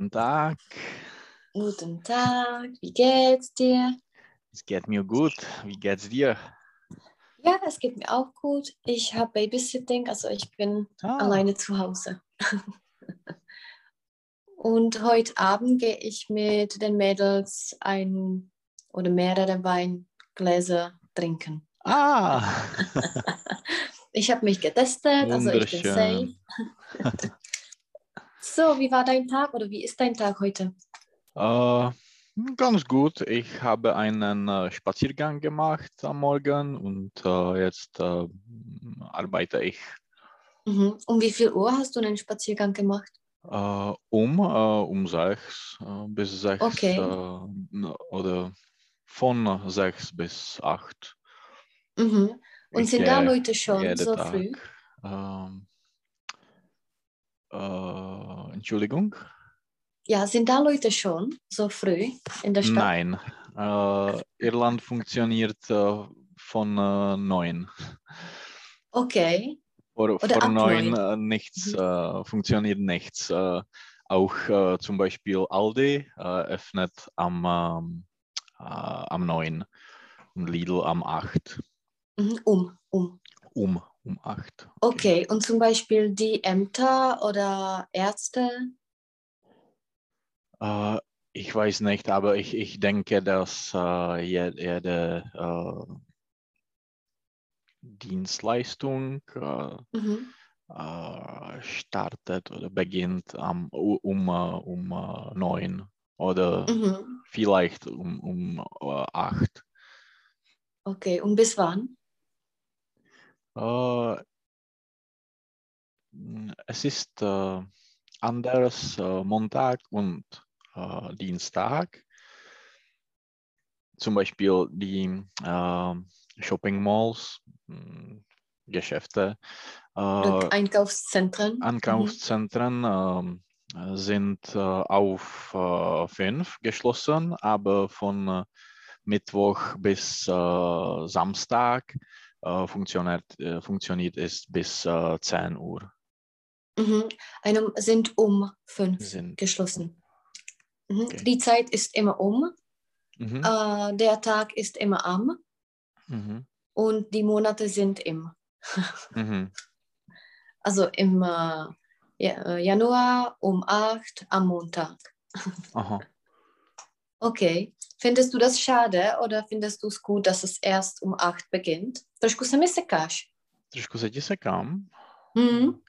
Guten Tag. Guten Tag, wie geht's dir? Es geht mir gut. Wie geht's dir? Ja, es geht mir auch gut. Ich habe Babysitting, also ich bin Ah. alleine zu Hause. Und heute Abend gehe ich mit den Mädels ein oder mehrere Weingläser trinken. Ah, Ich habe mich getestet, also ich bin safe. So, wie war dein Tag oder wie ist dein Tag heute? Äh, ganz gut. Ich habe einen äh, Spaziergang gemacht am Morgen und äh, jetzt äh, arbeite ich Mhm. Um wie viel Uhr hast du einen Spaziergang gemacht? äh, um, äh, um sechs bis sechs Okay. oder von sechs bis acht. Mhm. Und Ich sind da Leute schon so Tag. früh? Äh, Entschuldigung? Ja, sind da Leute schon so früh in der Stadt? Nein, äh, Irland funktioniert äh, von äh, neun. Okay. Vor, vor neun neun. äh, nichts, Mhm. funktioniert nichts. Auch zum Beispiel Aldi öffnet am, ähm, äh, am neun und Lidl am acht. Mhm, Um, um. Um, um acht. Okay, und zum Beispiel die Ämter oder Ärzte? Äh, ich weiß nicht, aber ich, ich denke, dass äh, je- jede äh, Dienstleistung äh, Mhm. äh, startet oder beginnt um, äh, um äh, neun oder Mhm. vielleicht um, um äh, acht. Okay, und bis wann? Äh, es ist äh, anders äh, Montag und Dienstag. Zum Beispiel die Shopping Malls, m, Geschäfte, äh, Einkaufszentren? Mhm. Sind auf fünf geschlossen, aber von Mittwoch bis Samstag äh, funktioniert, äh, funktioniert es bis äh, 10 Uhr. Mhm. Einem sind um fünf Sind. geschlossen. Mhm. Okay. Die Zeit ist immer um, Mhm. äh, der Tag ist immer am Mhm. und die Monate sind im. Mhm. Also im äh, äh, Januar um 8 am Montag. Aha. Okay. Findest du das schade oder findest du es gut, dass es erst um 8 beginnt? Trošku se mi sekáš. Trošku se ti sekám. Mhm.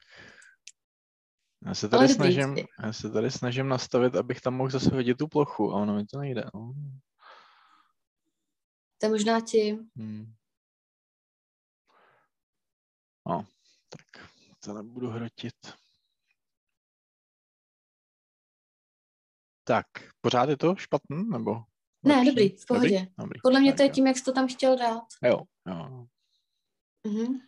Já se tady snažím, já se tady snažím nastavit, abych tam mohl zase hodit tu plochu, a ono mi to nejde. No. To je možná ti. Hmm. No, tak to nebudu hrotit. Tak, pořád je to špatný, nebo? Ne, lepší? dobrý, v pohodě. Dobrý? Dobrý. Podle mě to je tím, jak jsi to tam chtěl dát. Jo, jo. Mhm.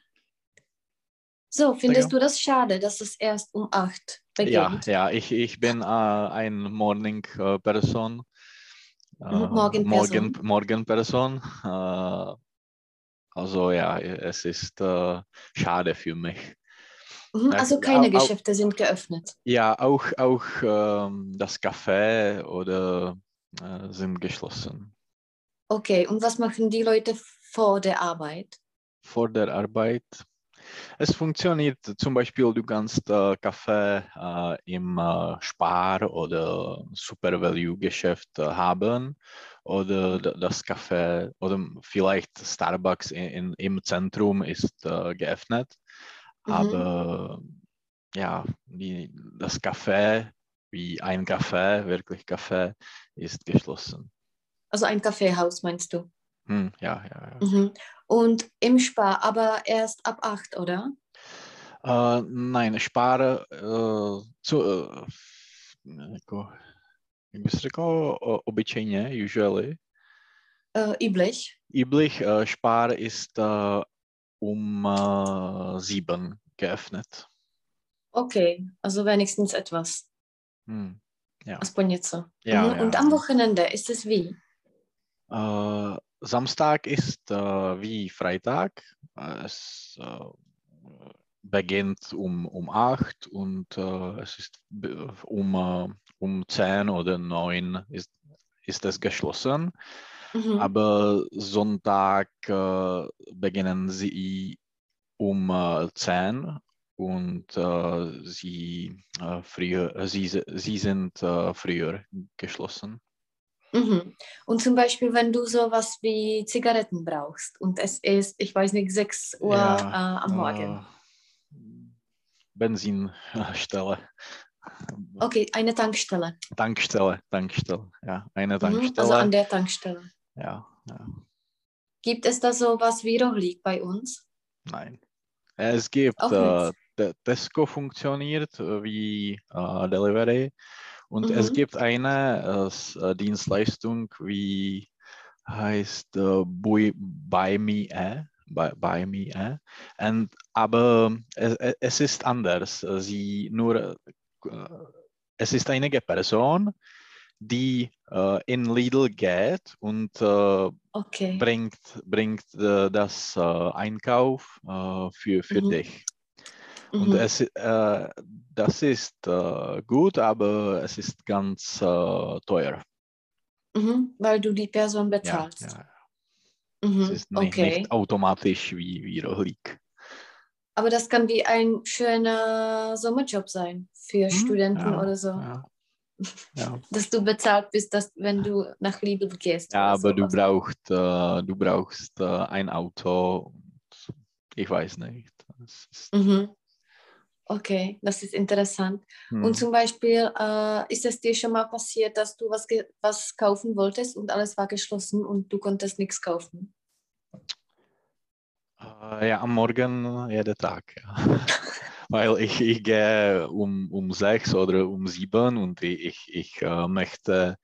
So, findest du das schade, dass es erst um 8 Ja, beginnt? ja, ich, ich bin äh, ein Morning äh. Äh, Morgenperson. Morgen, Morgenperson. Äh, also ja, es ist äh, schade für mich. Mhm, also keine Geschäfte sind geöffnet. Ja, auch, auch ähm, das Café oder äh, sind geschlossen. Okay, und was machen die Leute vor der Arbeit? Vor der Arbeit. Es funktioniert zum Beispiel, du kannst äh, Kaffee äh, im äh, Spar- oder Super Value-Geschäft äh, haben oder das Café oder vielleicht Starbucks in, in, im Zentrum ist äh, geöffnet. Mhm. Aber ja, die, das Café, wie ein Café, wirklich Café, ist geschlossen. Also ein Kaffeehaus meinst du? Hm, ja, ja, ja. Mhm. Und im Spar, aber erst ab 8, oder? Uh, nein, Spar uh, co, uh, jako, jak bys řekl, obyčejně, usually. Äh, üblich. Üblich, uh, Spar ist uh, um uh, sieben geöffnet. Okay, also wenigstens etwas. Hm, ja. Aspoň něco. Ja, Mhm. Und ja. am Wochenende ist es wie? Uh, Samstag ist uh, wie Freitag. Uh, es, uh, beginnt um, um 8 und äh, es ist um, äh, um 10 oder 9 ist, ist es geschlossen. Mhm. Aber Sonntag äh, beginnen sie um äh, 10 und äh, sie, äh, früher, sie, sie sind äh, früher geschlossen. Mhm. Und zum Beispiel, wenn du sowas wie Zigaretten brauchst und es ist, ich weiß nicht, 6 Uhr ja, äh, am Morgen. Benzinstelle. Okay, eine Tankstelle. Tankstelle, Tankstelle, ja, eine Tankstelle. Mhm, also an der Tankstelle. Ja, ja. Gibt es da sowas wie Rohlig bei uns? Nein. Es gibt, äh, Tesco funktioniert äh, wie äh, Delivery und mhm. es gibt eine äh, Dienstleistung wie heißt äh, Buy Me A. By, by me, eh? Und, aber es, es, ist anders. Sie nur, es ist eine Person, die äh, in Lidl geht und äh, okay. bringt, bringt äh, das Einkauf für, für mhm. dich. Und mhm. es, äh, das ist äh, gut, aber es ist ganz äh, teuer. Mhm, weil du die Person bezahlst. Ja, ja. Mhm, es ist nicht, okay. nicht, automatisch wie, wie Rohlik. Aber das kann wie ein schöner Sommerjob sein für hm, Studenten ja, oder so. Ja. Ja. Dass du bezahlt bist, dass, wenn du nach Lidl gehst. Ja, aber du brauchst, äh, du brauchst äh, ein Auto. Ich weiß nicht. Mhm. Okay, das ist interessant. Hm. Und zum Beispiel, äh, ist es dir schon mal passiert, dass du was, was kaufen wolltest und alles war geschlossen und du konntest nichts kaufen? Äh, ja, am Morgen jeden Tag. Ja. Weil ich, ich gehe um, um sechs oder um sieben und ich, ich äh, möchte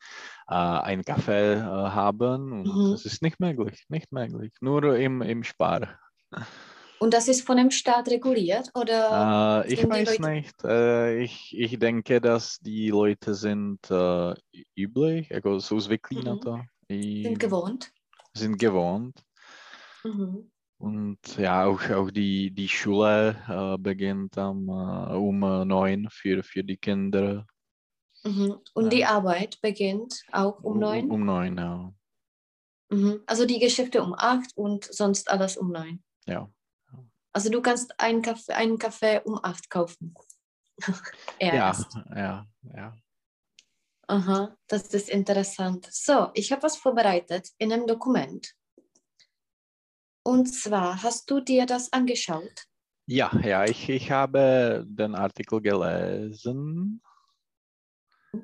äh, einen Kaffee äh, haben und mhm. das ist nicht möglich, nicht möglich, nur im, im Spar. Und das ist von dem Staat reguliert? Oder äh, ich weiß Leute... nicht. Äh, ich, ich denke, dass die Leute sind äh, üblich, also so mhm. sind gewohnt. Sind gewohnt. Mhm. Und ja, auch, auch die, die Schule äh, beginnt am, äh, um äh, neun für, für die Kinder. Mhm. Und die Arbeit beginnt auch um neun? Um, um neun, ja. Mhm. Also die Geschäfte um acht und sonst alles um neun? Ja. Also du kannst einen Kaffee, einen Kaffee um acht kaufen. ja, ja, ja. Aha, das ist interessant. So, ich habe was vorbereitet in einem Dokument. Und zwar, hast du dir das angeschaut? Ja, ja, ich, ich habe den Artikel gelesen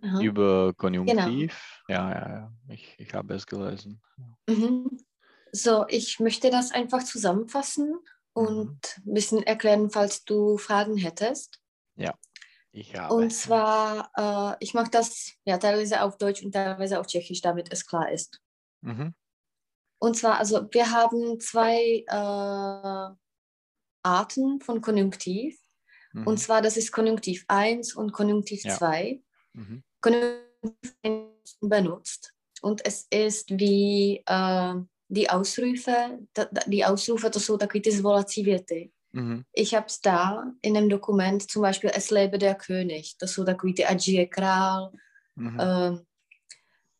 Aha. über Konjunktiv. Genau. Ja, ja, ja, ich, ich habe es gelesen. Mhm. So, ich möchte das einfach zusammenfassen und ein bisschen erklären, falls du Fragen hättest. Ja, ich habe. Und zwar, äh, ich mache das ja teilweise auf Deutsch und teilweise auf Tschechisch, damit es klar ist. Mhm. Und zwar, also wir haben zwei äh, Arten von Konjunktiv. Mhm. Und zwar, das ist Konjunktiv 1 und Konjunktiv 2. Ja. Mhm. Konjunktiv 1 benutzt. Und es ist wie äh, die Ausrufe, die Ausrufe, to jsou takové ty zvolací věty. Ich habe es da in einem Dokument, zum Beispiel Es lebe der König, to jsou takový ty Ať žije král, mm-hmm. uh,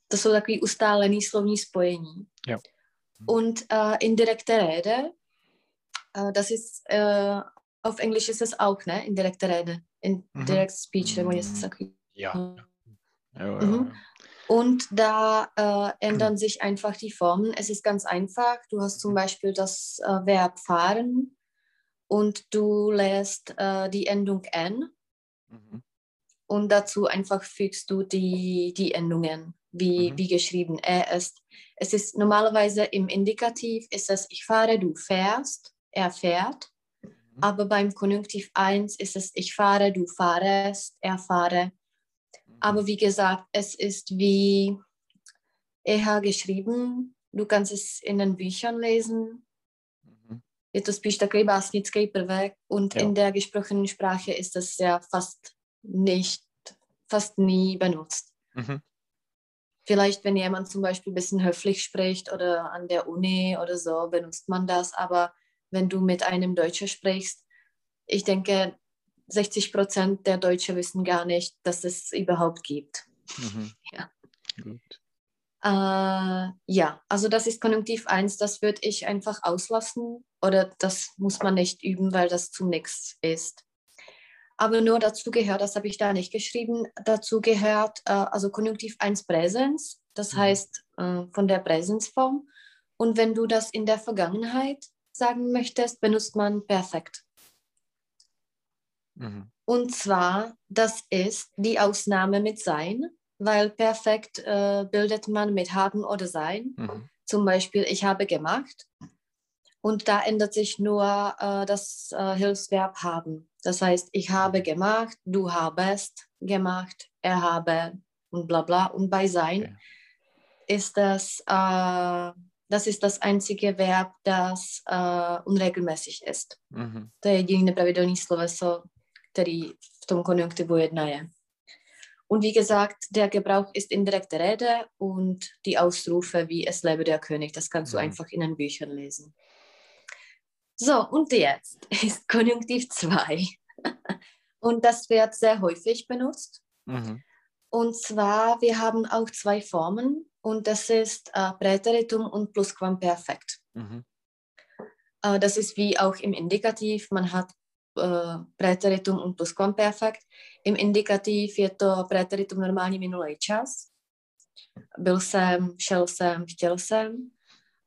to jsou takový ustálený slovní spojení. Ja. Und uh, indirekte Rede, uh, das ist, uh, auf Englisch ist es auch, ne? Indirekte Rede, indirect mm-hmm. speech, nebo něco takového. Ja. ja, ja, ja. Und da äh, ändern sich einfach die Formen. Es ist ganz einfach. Du hast zum Beispiel das äh, Verb fahren und du lässt äh, die Endung n. Mhm. Und dazu einfach fügst du die, die Endungen, wie, mhm. wie geschrieben. Er ist, es ist normalerweise im Indikativ ist es ich fahre, du fährst, er fährt. Mhm. Aber beim Konjunktiv 1 ist es ich fahre, du fahrest, er fahre. Aber wie gesagt, es ist wie eher geschrieben. Du kannst es in den Büchern lesen. Mhm. Je to spíš takový básnický prvek und ja. in der gesprochenen Sprache ist das ja fast nicht, fast nie benutzt. Vielleicht, wenn jemand zum Beispiel ein bisschen höflich spricht oder an der Uni oder so, benutzt man das. Aber wenn du mit einem Deutscher sprichst, ich denke, 60 Prozent der Deutschen wissen gar nicht, dass es überhaupt gibt. Mhm. Ja. Äh, ja, also das ist Konjunktiv 1, das würde ich einfach auslassen oder das muss man nicht üben, weil das zu nichts ist. Aber nur dazu gehört, das habe ich da nicht geschrieben, dazu gehört äh, also Konjunktiv 1 Präsens, das mhm. heißt äh, von der Präsensform. Und wenn du das in der Vergangenheit sagen möchtest, benutzt man perfekt. Mhm. Und zwar, das ist die Ausnahme mit sein, weil perfekt äh, bildet man mit haben oder sein. Mhm. Zum Beispiel, ich habe gemacht. Und da ändert sich nur äh, das äh, Hilfsverb haben. Das heißt, ich habe gemacht, du habest gemacht, er habe und bla bla. Und bei sein okay. ist das, äh, das ist das einzige Verb, das äh, unregelmäßig ist. Mhm. To je jediné pravidelné sloveso, který v tom konjunktivu jedna je. Und wie gesagt, der Gebrauch ist indirekte Rede und die Ausrufe wie es lebe der König, das kannst du mhm. einfach in den Büchern lesen. So, und jetzt ist Konjunktiv 2. und das wird sehr häufig benutzt. Mhm. Und zwar, wir haben auch zwei Formen und das ist äh, Präteritum und Plusquamperfekt. Mhm. Äh, das ist wie auch im Indikativ, man hat äh, Präteritum und Plusquamperfekt. Im Indikativ je to Präteritum normální minulý čas. Byl jsem, šel jsem, chtěl jsem.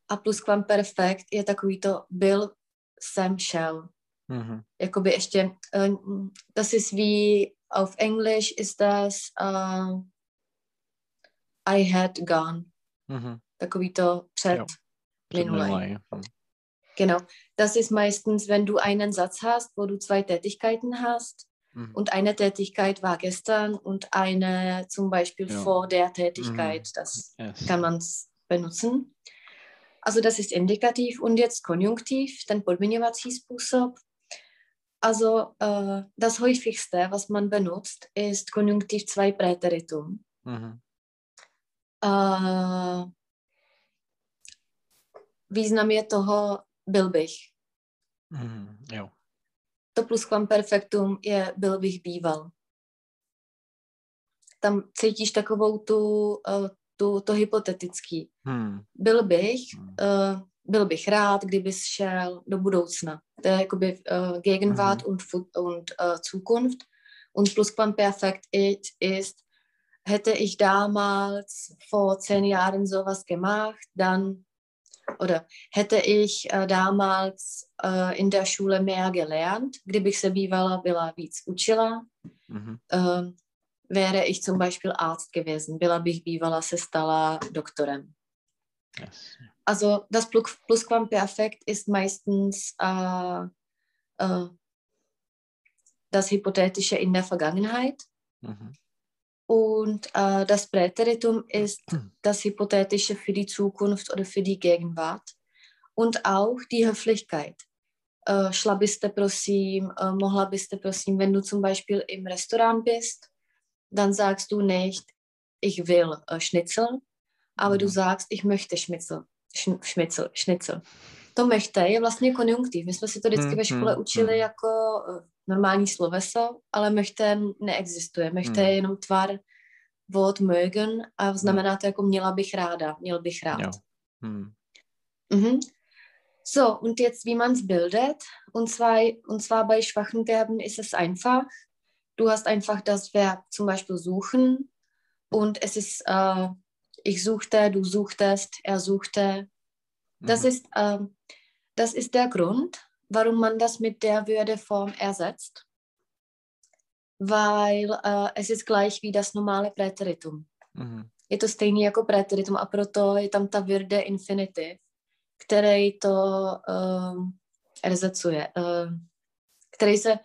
A plusquamperfekt je takový to byl, jsem, šel. Mhm. Jakoby ještě, uh, das ist wie auf Englisch ist das uh, I had gone. Mhm. Takový to před jo. Genau. Das ist meistens, wenn du einen Satz hast, wo du zwei Tätigkeiten hast. Mhm. Und eine Tätigkeit war gestern und eine zum Beispiel ja. vor der Tätigkeit. Mhm. Das yes. kann man benutzen. Also das ist Indikativ und jetzt Konjunktiv, ten podmiňovací způsob. Also äh, das häufigste, was man benutzt, ist Konjunktiv 2 Präteritum. Mhm. Äh, význam je toho byl bych. Mm, jo. To pluskvamperfektum je byl bych býval. Tam cítíš takovou tu, uh, tu to hypotetický. Hmm. Byl bych, uh, byl bych rád, kdybys šel do budoucna. To je jakoby uh, Gegenwart hmm. und, und uh, Zukunft. Und Plusquamperfekt ist, hätte ich damals vor zehn Jahren sowas gemacht, dann oder hätte ich äh, damals äh, in der Schule mehr gelernt, kdybych se bývala byla víc učila, mhm. äh, wäre ich zum Beispiel Arzt gewesen, byla bych bývala se stala Doktorem. Yes. Also das Plusquamperfekt ist meistens äh, äh, das Hypothetische in der Vergangenheit. Mhm. Und äh, das Präteritum ist das Hypothetische für die Zukunft oder für die Gegenwart. Und auch die Höflichkeit. Äh, šla byste prosím, äh, mohla byste prosím, wenn du zum Beispiel im Restaurant bist, dann sagst du nicht, ich will äh, Schnitzel, aber du mhm. sagst, ich möchte Schnitzel. Sch Schnitzel, Schnitzel. To möchte je vlastně konjunktiv. My jsme si to vždycky ve škole učili jako normální sloveso, ale möchte neexistuje. Möchte je jenom tvar Wort mögen a znamená to jako měla bych ráda, měl bych rád. Hm. Mhm. So, und jetzt, wie man es bildet. Und zwar, und zwar bei schwachen Verben ist es einfach. Du hast einfach das Verb zum Beispiel suchen und es ist, äh, ich suchte, du suchtest, er suchte. Das, mhm. ist, äh, das ist der Grund, warum man das mit der Würdeform ersetzt, weil uh, es ist gleich wie das normale Präteritum. Mhm. Je to stejný jako preteritum a proto je tam ta Würde infinitiv, který to uh, erzecuje, uh, který se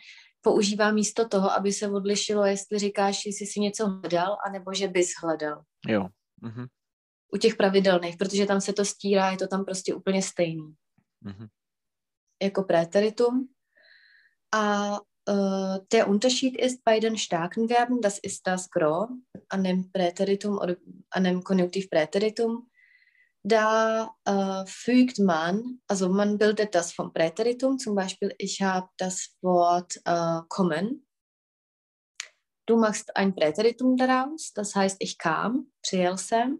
používá místo toho, aby se odlišilo, jestli říkáš, jestli jsi něco hledal, anebo že bys hledal. Jo. Mhm. U těch pravidelných, protože tam se to stírá, je to tam prostě úplně stejný. Mhm jako Präteritum. Uh, uh, der Unterschied ist bei den starken Verben, das ist das Gros an dem Präteritum oder an dem Konjunktiv Präteritum, da äh, fügt man, also man bildet das vom Präteritum, zum Beispiel ich habe das Wort äh, kommen. Du machst ein Präteritum daraus, das heißt ich kam, přijel jsem.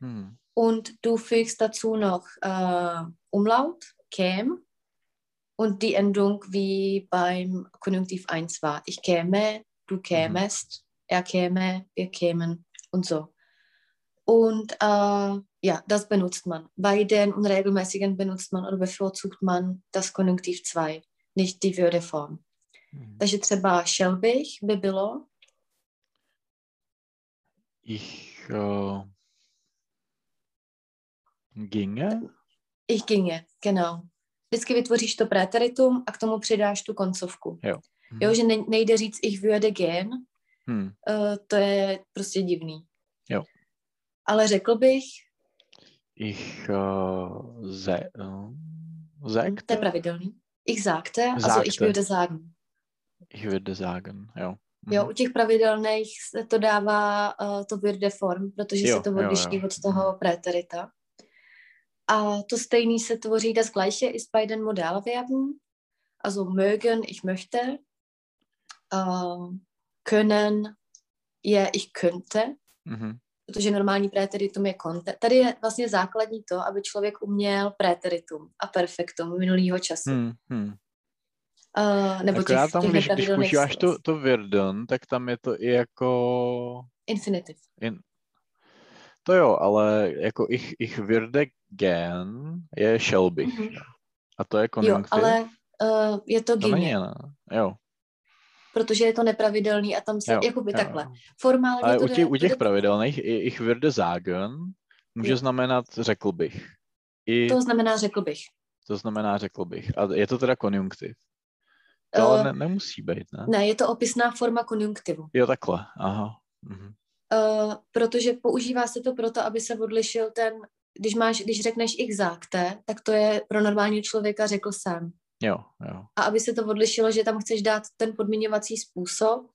Hm. Und du fügst dazu noch äh, Umlaut, käm und die Endung wie beim Konjunktiv 1 war. Ich käme, du kämest, er käme, wir kämen und so. Und äh, ja, das benutzt man. Bei den unregelmäßigen benutzt man oder bevorzugt man das Konjunktiv 2, nicht die Würdeform. Hm. Takže třeba šel bych by bylo Ich äh, ginge. ich ginge, genau. Vždycky vytvoříš to preteritum a k tomu přidáš tu koncovku. Jo. Jo, že ne- nejde říct ich würde gehen, Hm. uh, to je prostě divný. Jo. Ale řekl bych, Ich äh, se, äh, sagte. to je pravidelný, ich sagte, also ich Sagte. würde sagen. Ich würde sagen, jo. Jo, Mhm. u těch pravidelných se to dává uh, to würde form, protože Jo, se to jo, odliší jo. od toho preterita. A to stejný se tvoří das gleiche ist bei den Modalverben. Also mögen, ich möchte. Uh, können, je, ich könnte. Mhm. Protože normální preteritum je konnte. Tady je vlastně základní to, aby člověk uměl preteritum a perfektum minulýho času. Hm, hm. Uh, nebo těch, tam, těch když, když používáš to, to werden, tak tam je to i jako... Infinitiv. In... To jo, ale jako ich, ich würde gern je shall bych. Mhm. A to je Jo, konjunktiv. ale uh, je to to není? Jo. Protože je to nepravidelný a tam se, jo, jakoby jo, takhle. Formálně Ale to u jde, těch, to u těch jde- pravidelných i ich würde sagen může Jo. znamenat řekl bych. I To znamená řekl bych. to znamená řekl bych. A je to teda konjunktiv. To ale Eh, ne, nemusí být, ne? Ne, je to opisná forma konjunktivu. Jo, takhle. Aha. Mhm. Uh, protože používá se to proto, aby se odlišil ten, když máš, když řekneš ich sagte, tak to je pro normálního člověka řekl sám. Jo, jo. A aby se to odlišilo, že tam chceš dát ten podmiňovací způsob,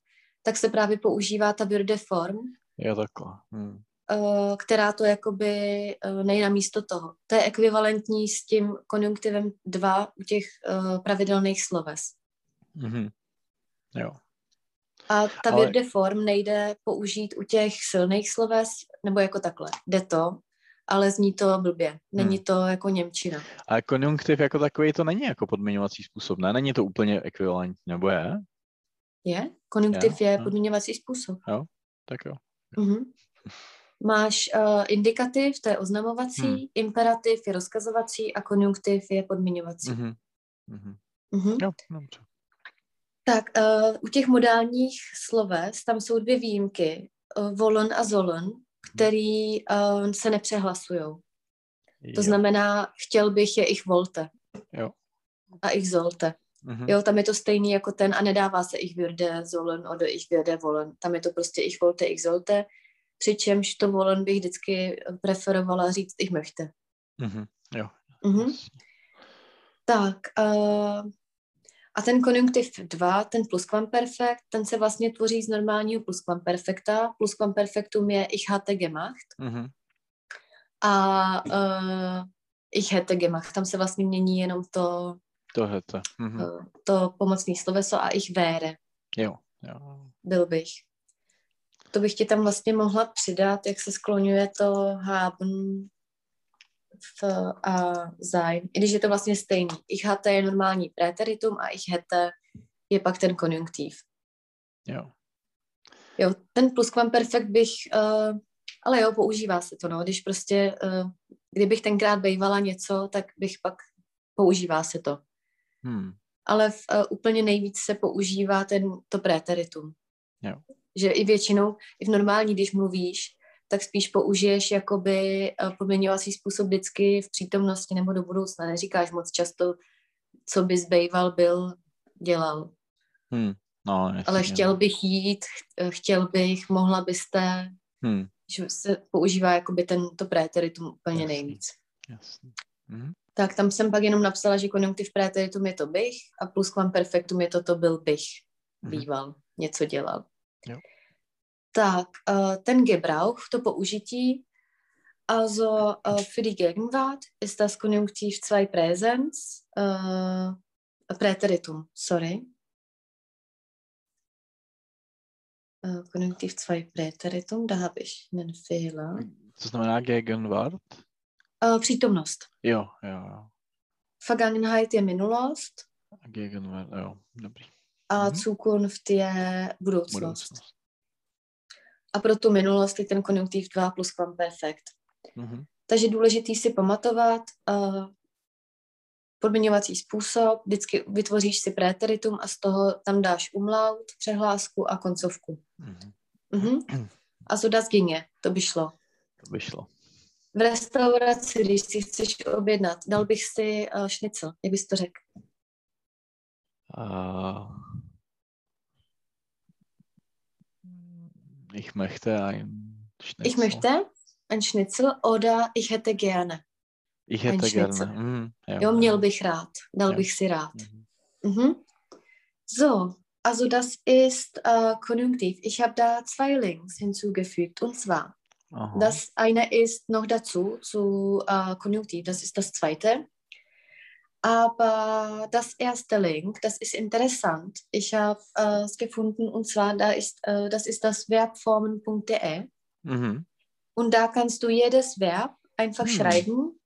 tak se právě používá ta würde form, Jo, takhle. Hm. uh, která to jakoby uh, nejí na místo toho. To je ekvivalentní s tím konjunktivem 2 u těch uh, pravidelných sloves. Mhm. Jo. A ta Ale- form nejde použít u těch silných sloves, nebo jako takhle. Jde to, ale zní to blbě. Není Hmm. to jako Němčina. Ale konjunktiv jako takový to není jako podmiňovací způsob, ne? Není to úplně ekvivalentní, nebo je? Je? Konjunktiv je jo. podmiňovací způsob. Tak jo. Mhm. Máš uh, indikativ, to je oznamovací, Hmm. imperativ je rozkazovací a konjunktiv je podmiňovací. Mhm. Mhm. Mhm. Jo, dobře. Tak uh, u těch modálních sloves tam jsou dvě výjimky, uh, volen a zolen, který uh, se nepřehlasují. To Jo. znamená, chtěl bych je ich volte. Jo. A ich zolte. Mhm. Jo, tam je to stejný jako ten a nedává se ich würde zollen oder ich würde wollen. Tam je to prostě ich volte, ich zolte. Přičemž to volen bych vždycky preferovala říct ich möchte. Mhm. Jo. Mhm. jasně. Tak, uh, a ten konjunktiv 2, ten plusquamperfekt, ten se vlastně tvoří z normálního plusquamperfekta. Plusquamperfektum je ich hatte gemacht Mhm. a uh, ich hätte gemacht. Tam se vlastně mění jenom to, To to. Mhm. uh, to pomocné sloveso a ich wäre, Jo. jo. byl bych. To bych ti tam vlastně mohla přidat, jak se skloňuje to haben a sein. I když je to vlastně stejný. Ich hatte je normální preteritum a ich hätte je pak ten konjunktiv. Jo. Jo, ten plusquamperfekt bych, uh, ale jo, používá se to, no, když prostě, uh, kdybych tenkrát bejvala něco, tak bych pak, používá se to. Hmm. Ale v, uh, úplně nejvíc se používá ten, to preteritum. Jo. Že i většinou, i v normální, když mluvíš, tak spíš použiješ jakoby uh, podměňovací způsob vždycky v přítomnosti nebo do budoucna. Neříkáš moc často, co bys bejval, byl, dělal. Hmm. No, jasně, Ale no. chtěl bych jít, ch- chtěl bych, mohla byste, Hmm. že se používá jakoby ten, to preteritum úplně Jasný. nejvíc. Jasně. Mhm. Tak tam jsem pak jenom napsala, že konjunktiv preteritum je to bych a plusquamperfektum je to to byl bych, Mhm. býval, něco dělal. Jo. Tak, uh, ten Gebrauch, to použití, Also äh, für die Gegenwart ist das Konjunktiv 2 Präsens, äh, Präteritum, sorry. Konjunktiv 2 Präteritum, da habe ich einen Fehler. Co znamená Gegenwart? Přítomnost. Jo, jo, jo. Vergangenheit je minulost Gegenwart, jo, dobrý. a Mhm. Zukunft je budoucnost. Budoucnost. A pro tu minulost je ten konjunktiv 2 plus kvamperfekt. Mhm. Takže důležitý si pamatovat uh, podmiňovací způsob, vždycky vytvoříš si préteritum a z toho tam dáš umlaut, přehlásku a koncovku. Mhm. Mhm. A so das ginge, to by šlo. To by šlo. V restauraci, když si chceš objednat, dal bych si uh, šnicl, jak bys to řekl? Uh, ich möchte ein Schnitzel. Ich möchte ein Schnitzel oder ich hätte gerne. Ich ein hätte gerne. Schnitzel. Mhm, jo, Jo, měl bych rád, dal Ja. bych si rád. Mhm. Mhm. So, also das ist äh, Konjunktiv. Ich habe da zwei Links hinzugefügt. Und zwar, Aha. das eine ist noch dazu zu äh, Konjunktiv, das ist das zweite. Aber das erste Link, das ist interessant. Ich habe äh, es gefunden und zwar, da ist, äh, das ist das verbformen.de. Mhm. Und da kannst du jedes Verb einfach Hm. schreiben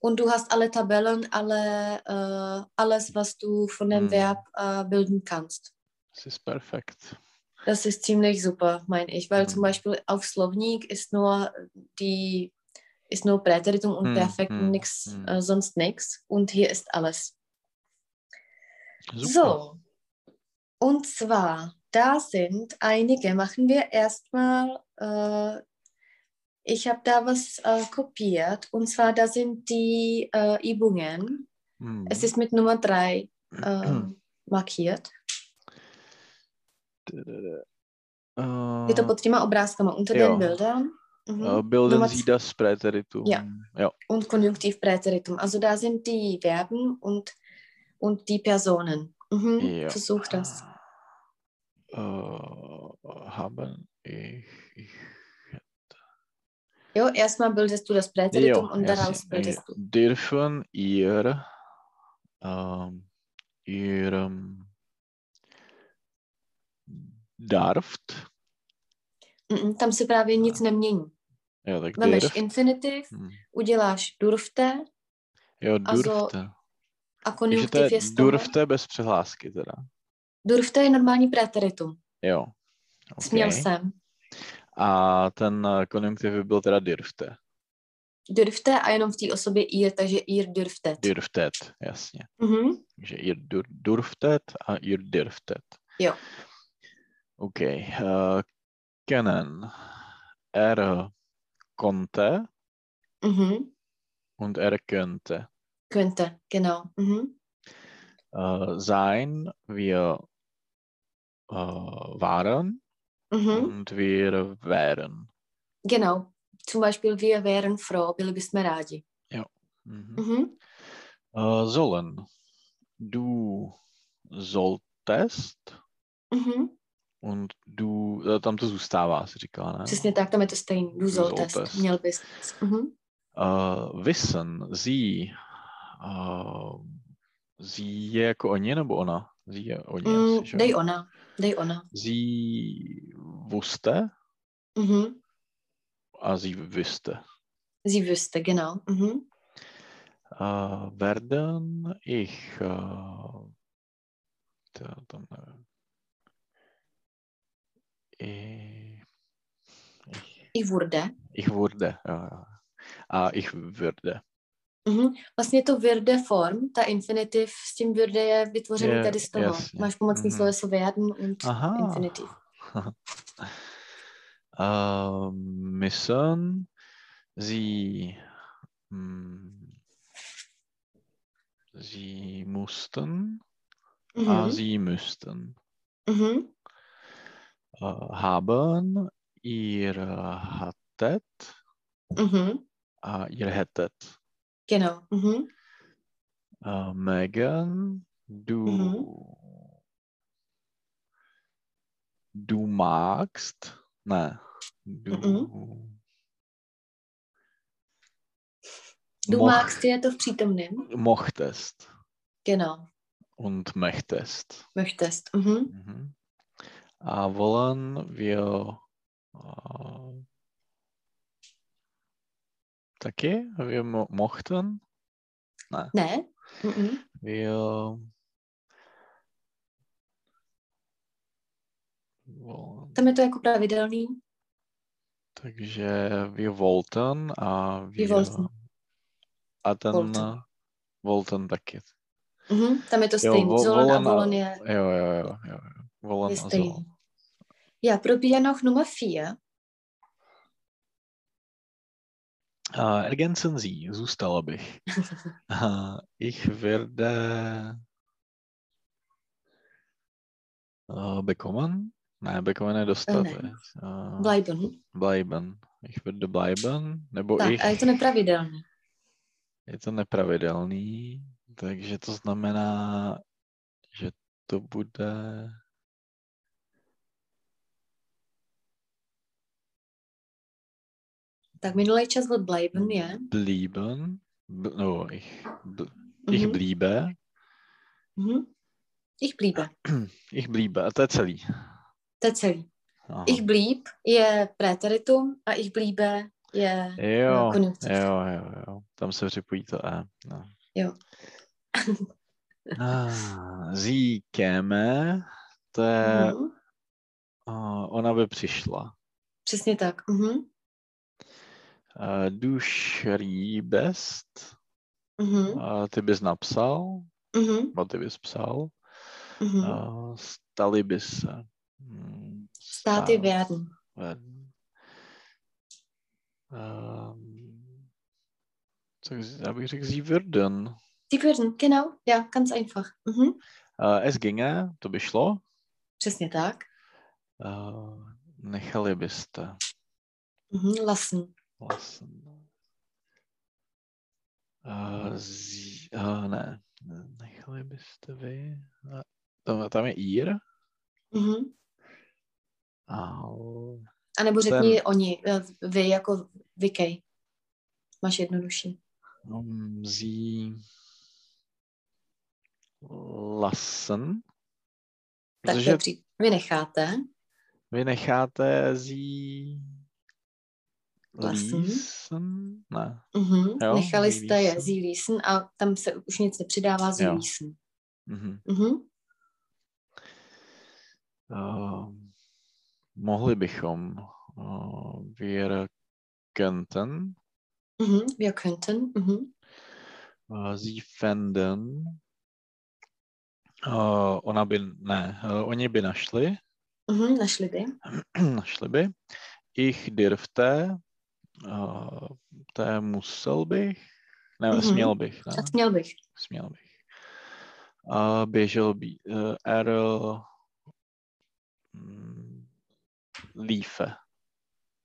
und du hast alle Tabellen, alle, äh, alles, was du von dem Hm. Verb äh, bilden kannst. Das ist perfekt. Das ist ziemlich super, meine ich, weil zum Hm. Beispiel auf Slovnik ist nur die ist nur Präteritum und Hm, Perfekt hm, nix, hm. äh, sonst nichts. Und hier ist alles. Super. So, und zwar, da sind einige, machen wir erstmal, äh, ich habe da was äh, kopiert, und zwar, da sind die äh, Übungen. Mhm. Es ist mit Nummer drei äh, markiert. Äh, Je to pod těma obrázkama, unter jo. den Bildern. Mhm. bilden Nummer Sie das Präteritum? Ja. ja. Und Konjunktiv Präteritum. Also da sind die Verben und, und die Personen. Mhm. Ja. Versuch das. Äh, haben ich, ich Jo, erstmal bildest du das Präteritum Jo, und daraus bildest du. Dürfen ihr ähm, ihrem darft, Mm, tam se právě nic nemění. Jo, tak Vemeš dürft, infinitiv, hm, uděláš durfte jo, a zo- durfte. a to konjunktiv je je durfte bez přehlásky teda. Durfte je normální preteritum. Jo. Směl Okay. jsem. A ten eh, konjunktiv by byl teda dürfte. Durfte a jenom v té osobě ir, takže ir durftet. Dürftet, jasně. Mhm. Takže ihr dur, durftet a ihr dürftet. Jo. OK. Uh, kennen er konnte Mhm. und er könnte. Könnte, genau. Mhm. Uh, sein, wir uh, waren Mhm. und wir wären. Genau. Zum Beispiel, wir wären froh, byli rádi. Mhm. Mhm. Uh, sollen. Du solltest Mhm. Und du, eh, tam to zůstává, si říkala, ne? Přesně tak, tam je to stejný. Du solltest. solltest. Měl bys. Mhm. Uh, wissen, sie, uh, sie je jako oni nebo ona? Sie je oni, Mm, asi, dej ona. Dej ona. Sie wusste Mhm. a sie wüsste. Sie wüsste, genau. Mhm. Uh, werden ich, uh, to, tam nevím. I, ich, Ich wurde. ich wurde, jo, jo. A ich würde. Mhm. Vlastně to würde form, ta infinitiv s tím würde je vytvořený Je, tady z toho. jasně. Máš pomocný Mhm. sloveso werden und Aha. infinitiv. uh, müssen sie, hm, sie mussten a Mhm. sie müssten. Mhm. Uh, haben, ihr hattet Mhm. a ihr hättet. Genau. Mhm. Uh, Megan, du, Mhm. du magst, ne, du, Du moch, magst je to v přítomném. mochtest Genau. und möchtest. Möchtest. Mhm. A wollen wir äh, taky? Wir mo mochten? Ne. Ne? Wir wollen. Tam je to jako pravidelný. Takže wir wollten a wir, wollten. a ten Wollten. wollten taky. Mhm. Tam je to Jo, stejný. vo- Zollen a wollen je, Jo, jo, jo, jo. jo. Wollen je a stejný. sollen. Ja, probier noch Nummer vier. Uh, ergänzen Sie, zůstala bych. Uh, ich werde uh, bekommen? Ne, bekommen je dostat. Ne. Uh, Bleiben. bleiben. Ich werde bleiben, nebo Tak, ich. a je to nepravidelný. Je to nepravidelný, takže to znamená, že to bude... Tak minulý čas byl bleiben je. Blieben. B, no, ich, bl, ich Mhm. bliebe. Mhm. Ich bliebe. Ich bliebe. A to je celý. To je celý. Aha. Ich blieb je preteritum a ich bliebe je Jo, konjunktiv. jo, jo, jo. Tam se připojí to E. No. Jo. Říkáme, to je, Mhm. uh, ona by přišla. Přesně tak. Mhm. Uh, du schriebest, Mhm. uh, ty bys napsal, Mhm. nebo ty bys psal, Mhm. uh, stali by se. Hmm, Státy werden. werden. Um, co, já bych řekl sie würden. Die würden, genau. Ja, ganz einfach. Mhm. Uh, es ginge, to by šlo. Přesně tak. Uh, nechali byste. Mhm. Lassen. Lassen. Uh, zí, uh, ne, ne, nechali byste vy. Uh, tam, tam je ír. Mhm. Au. A nebo řekni oni, eh, vy jako vykej. Máš jednodušší. Um, sie lassen. Tak Protože. Vy necháte. vy necháte sie lesní. Leeson? Ne. Uh-huh. Jo, Nechali Zee jste je Zee Leeson a tam se už nic nepřidává Zee Leeson. Uh-huh. Mhm. Mhm. Eh, uh-huh. Uh, mohli bychom uh, Věra Kenton. Uh-huh. Věra Kenton. Uh-huh. Uh, Zee Fenden. Uh, ona by, ne, uh, oni by našli. Uh-huh, našli by. našli by. Ich dirfte. Uh, to je musel bych. Ne, Mhm. směl bych. Ne? Směl bych. Směl bych. A běžel by. Uh, er mm, lífe.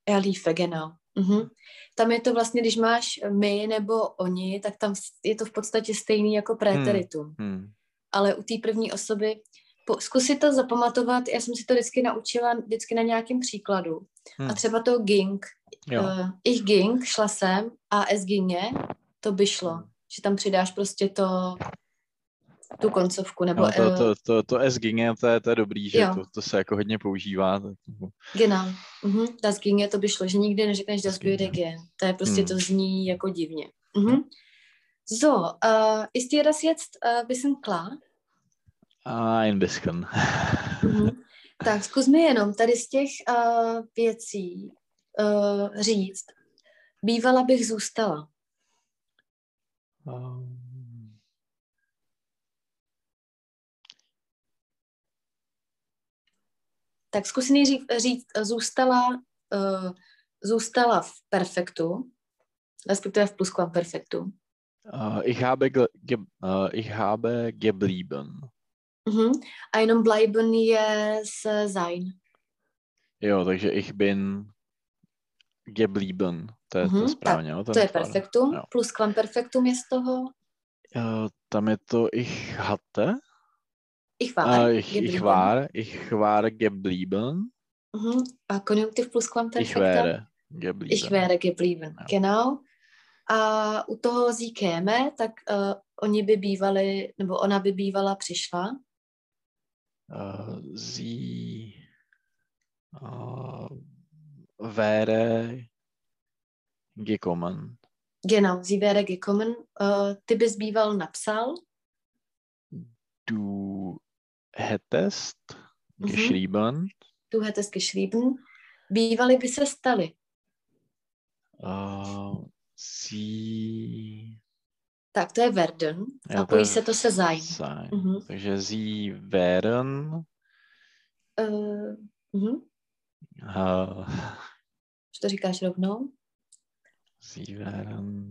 Er liefe, genau. Mhm. Tam je to vlastně, když máš my nebo oni, tak tam je to v podstatě stejný jako preteritum. Hmm. Ale u té první osoby, po, zkusit to zapamatovat, já jsem si to vždycky naučila vždycky na nějakém příkladu. Hmm. A třeba to ging, Jo. uh, ich ging, šla jsem, a es ginge, to by šlo. Hmm. Že tam přidáš prostě to, tu koncovku, nebo No, to, eh, to, to, to S ginge, to je, to je dobrý, že Jo. to, to se jako hodně používá. tak- Genau. Mhm. Das ginge, to by šlo, že nikdy neřekneš das würde gehen. To je prostě, Hmm. to zní jako divně. Mhm. So, uh, ist dir das jetzt uh, bisschen klar? Ein bisschen. Mhm. Tak zkus mi jenom tady z těch uh, věcí uh, říct. Bývala bych zůstala. Um, Tak zkus nejdřív říct, uh, zůstala, uh, zůstala v perfektu, respektive v plusquamperfektu. uh, ich, habe ge, ge, uh, ich habe geblieben. Mhm. A jenom bleiben je s sein. Jo, takže ich bin geblieben. To je, to Mhm, je správně, jo? ten To je perfektum. Jo. Plusquamperfektum je z toho Uh, tam je to ich hatte. ich war. Uh, ich, ich war, ich war geblieben. Mhm. A konjunktiv Ich plusquamperfekta? wäre geblieben. Ich wäre geblieben. Ja. Genau. A u toho zíkéme, tak uh, oni by bývali, nebo ona by bývala přišla. Sie uh, wäre gekommen. Genau, sie wäre gekommen. Uh, ty bys býval napsal. Du hättest Mhm. geschrieben. Du hättest geschrieben. Bývali by se stali. Uh, sie Tak to je werden. Jo, a to pojí se to se sein. sein. Mhm. Takže sie wären Uh, uh, uh, to říkáš rovnou? sie wären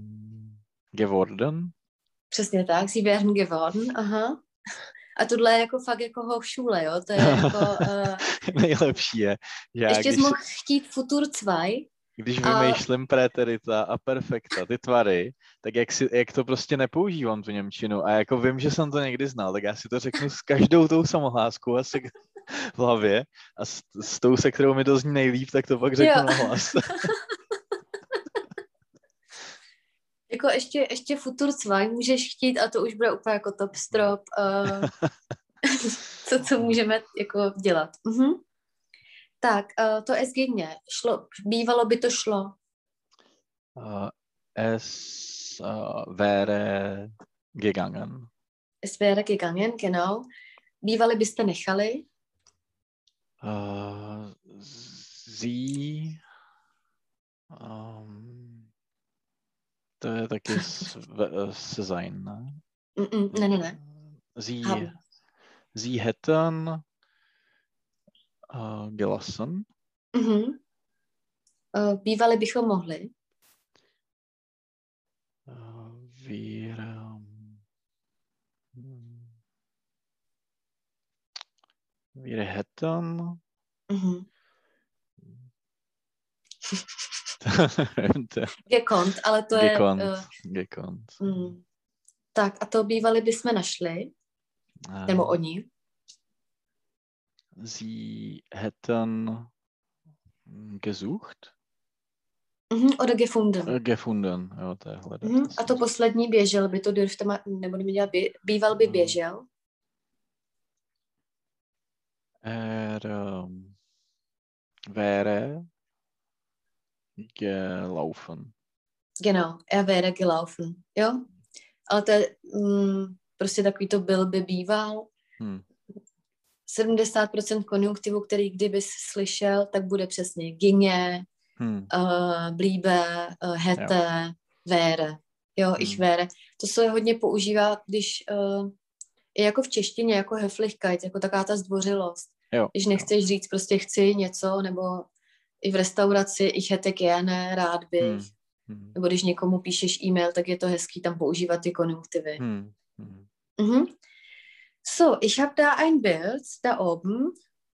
geworden. Přesně tak, sie wären geworden, aha. A tohle je jako fakt jako Hochschule, jo? To je jako... Uh, Nejlepší je, že já ještě když, jsi mohl chtít futur 2, když a- vymýšlím preterita a perfekta, ty tvary, tak jak, si, jak to prostě nepoužívám tu Němčinu a jako vím, že jsem to někdy znal, tak já si to řeknu s každou tou samohláskou asi v hlavě a s, s tou, se kterou mi to zní nejlíp, tak to pak řeknu Jo. na hlas. jako ještě, ještě futur 2 můžeš chtít a to už bude úplně jako top strop. Uh, co, co můžeme jako dělat. Mhm. Tak, uh, to es ginge. Šlo, bývalo by to šlo. Uh, es uh, wäre gegangen. Es wäre gegangen, genau. Bývali byste nechali. Uh, sie um, to je taky se sein, ne? Mm-mm, ne, ne, ne. Sie, Haben. sie hätten uh, Gillison. Uh-huh. Uh, bývali bychom mohli. Uh, víra. Víra Hatton. Mhm. Gekont, ale to Gekont, je... Uh, Gekont. Mm. Tak a to bývali bychom našli, Uh. nebo oni. Sie hätten gesucht, Mhm, oder gefunden. äh, gefunden. Jo, to je hledat. Mhm. asi. A to poslední běžel by to dürfte ma, nebudeme dělat, by, býval by Mhm. běžel. Er um, wäre gelaufen. Genau, er wäre gelaufen, jo? Ale to je mm, prostě takový to byl by býval. Hm. 70% konjunktivu, který kdyby slyšel, tak bude přesně ginge, Hm. uh, blíbe, uh, hete. Jo, ich Hmm. wäre. To se hodně používá, když uh, je jako v češtině, jako Höflichkeit, jako taková ta zdvořilost. Jo. Když jo. nechceš říct prostě chci něco, nebo i v restauraci ich hätte gerne, rád bych. Hm. Hm. Nebo když někomu píšeš e-mail, tak je to hezký tam používat ty konjunktivy. Hm. Hm. Mhm. So, ich habe da ein Bild da oben.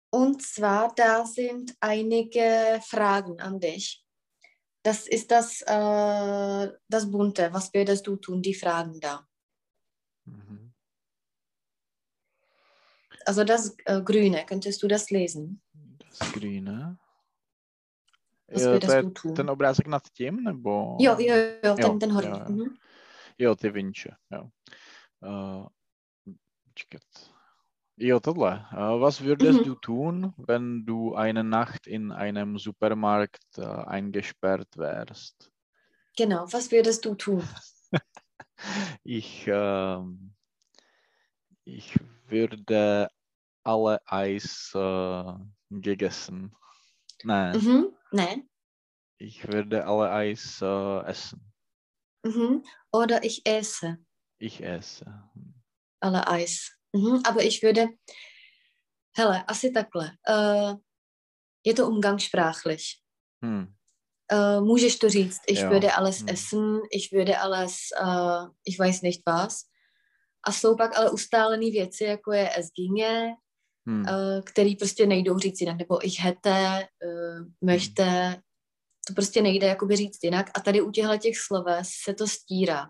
Und zwar, da sind einige Fragen an dich. Das ist das, äh, das Bunte. Was würdest du tun? Die Fragen da. Mhm. Also das äh, Grüne, könntest du das lesen? Das Grüne. Was Jo, würdest du tun? ten obrázek nad tím, nebo? Jo, jo, jo, ten, Jo, ten horní. jo, jo. Mhm. Jo, ty vinče, jo. Uh, počkat. Jo, tohle. Uh, was würdest Mhm. du tun, wenn du eine Nacht in einem Supermarkt uh, eingesperrt wärst? Genau, was würdest du tun? Ich, ähm, ich würde alle Eis äh, gegessen. Nein, Mhm. Ne? ich würde alle Eis äh, essen. Mhm. Oder ich esse Ich esse. Alle Eis. Mhm. Aber ich würde, hele, asi takhle. Uh, je to umgangssprachlich. Hm. Uh, můžeš to říct, ich Jo, würde alles hm. essen, ich würde alles, uh, ich weiß nicht was. A jsou pak ale ustálené věci, jako je es ginge, Hm. uh, který prostě nejdou říct jinak, nebo ich hätte, uh, möchte, to prostě nejde jakoby říct jinak. A tady u těchto těch sloves se to stírá,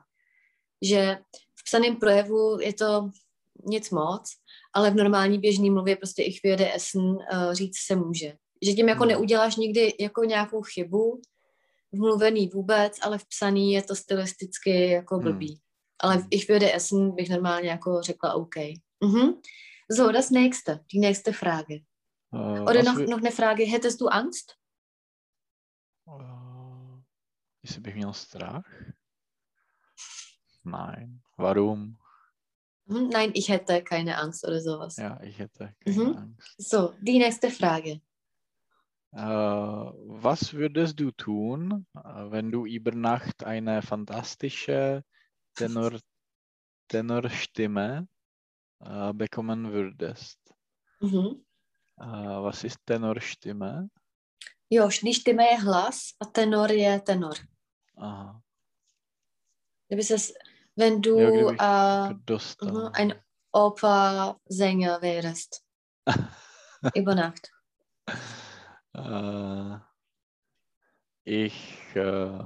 že v psaném projevu je to nic moc, ale v normální běžný mluvě prostě ich würde essen uh, říct se může. Že tím jako Hmm. neuděláš nikdy jako nějakou chybu, v mluvený vůbec, ale v psaný je to stylisticky jako blbý. Hmm. Ale Hmm. ich würde essen bych normálně jako řekla OK. Mhm. So, das nächste, die nächste Frage. Uh, Oder noch, wür- noch eine Frage, hättest du Angst? Uh, jestli bych měl strach? Nein. Warum? Hm, Nein, ich hätte keine Angst oder sowas. Ja, ich hätte keine Mhm. Angst. So, die nächste Frage. Uh, was würdest du tun, uh, wenn du über Nacht eine fantastische Tenor, Tenorstimme uh, bekommen würdest? Mhm. Uh, was ist Tenorstimme? Jo, die Stimme je hlas a tenor je tenor. Aha. Kdyby ses, wenn du Jo, kdybych äh, Dostal. mhm, ein Opernsänger wärst. Über Nacht. Äh, ich äh,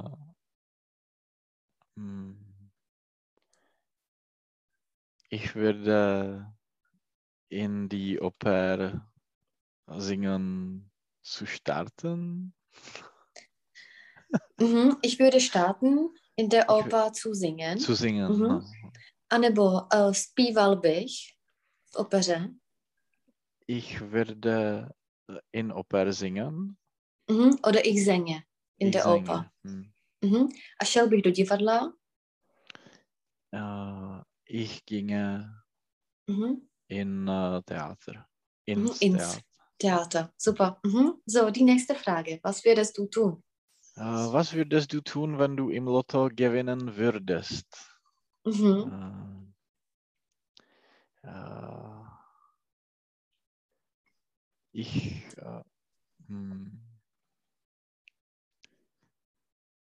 hm, ich würde in die Oper singen zu starten. Mhm. Ich würde starten, in der Oper zu singen. Zu singen. Mhm. no. Anebo uh, zpíval bych v opeře. Ich würde in Oper singen. Mhm. Oder ich singe in ich der singe. Oper. Hm. Mhm. A šel bych do divadla. Äh, ich ginge Mhm. in äh, Theater. Ins ins Theater. Theater. Super. Mhm. So, die nächste Frage. Was würdest du tun? Äh, was würdest du tun, wenn du im Lotto gewinnen würdest? Mhm. Äh, äh, ich äh, hm,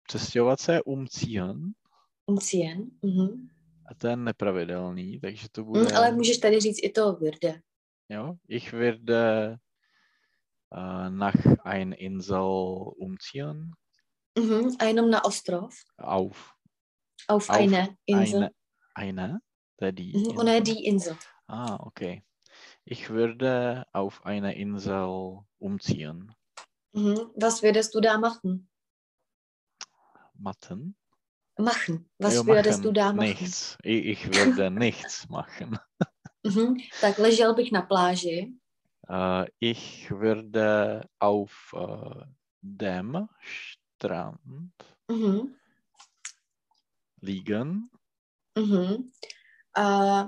přestěhovat se, umcíhan, Umziehen. Mhm. a to je nepravidelný, takže to bude, Mhm. Ale můžeš tady říct i to würde. jo, ich würde äh, nach ein Insel umziehen, Mhm. A jenom na ostrov. auf Auf, Auf eine Insel. eine, eine, die Insel. die Insel. Ah, okay. Ich würde auf eine Insel umziehen. Mhm. Was würdest du da machen? Matten? Machen. Was Jo, würdest machen du da machen? Nichts. Ich, ich würde nichts machen. Mhm. Tak ležel bych na pláži. Äh, ich würde auf äh, dem Strand Mhm. liegen. Mhm. A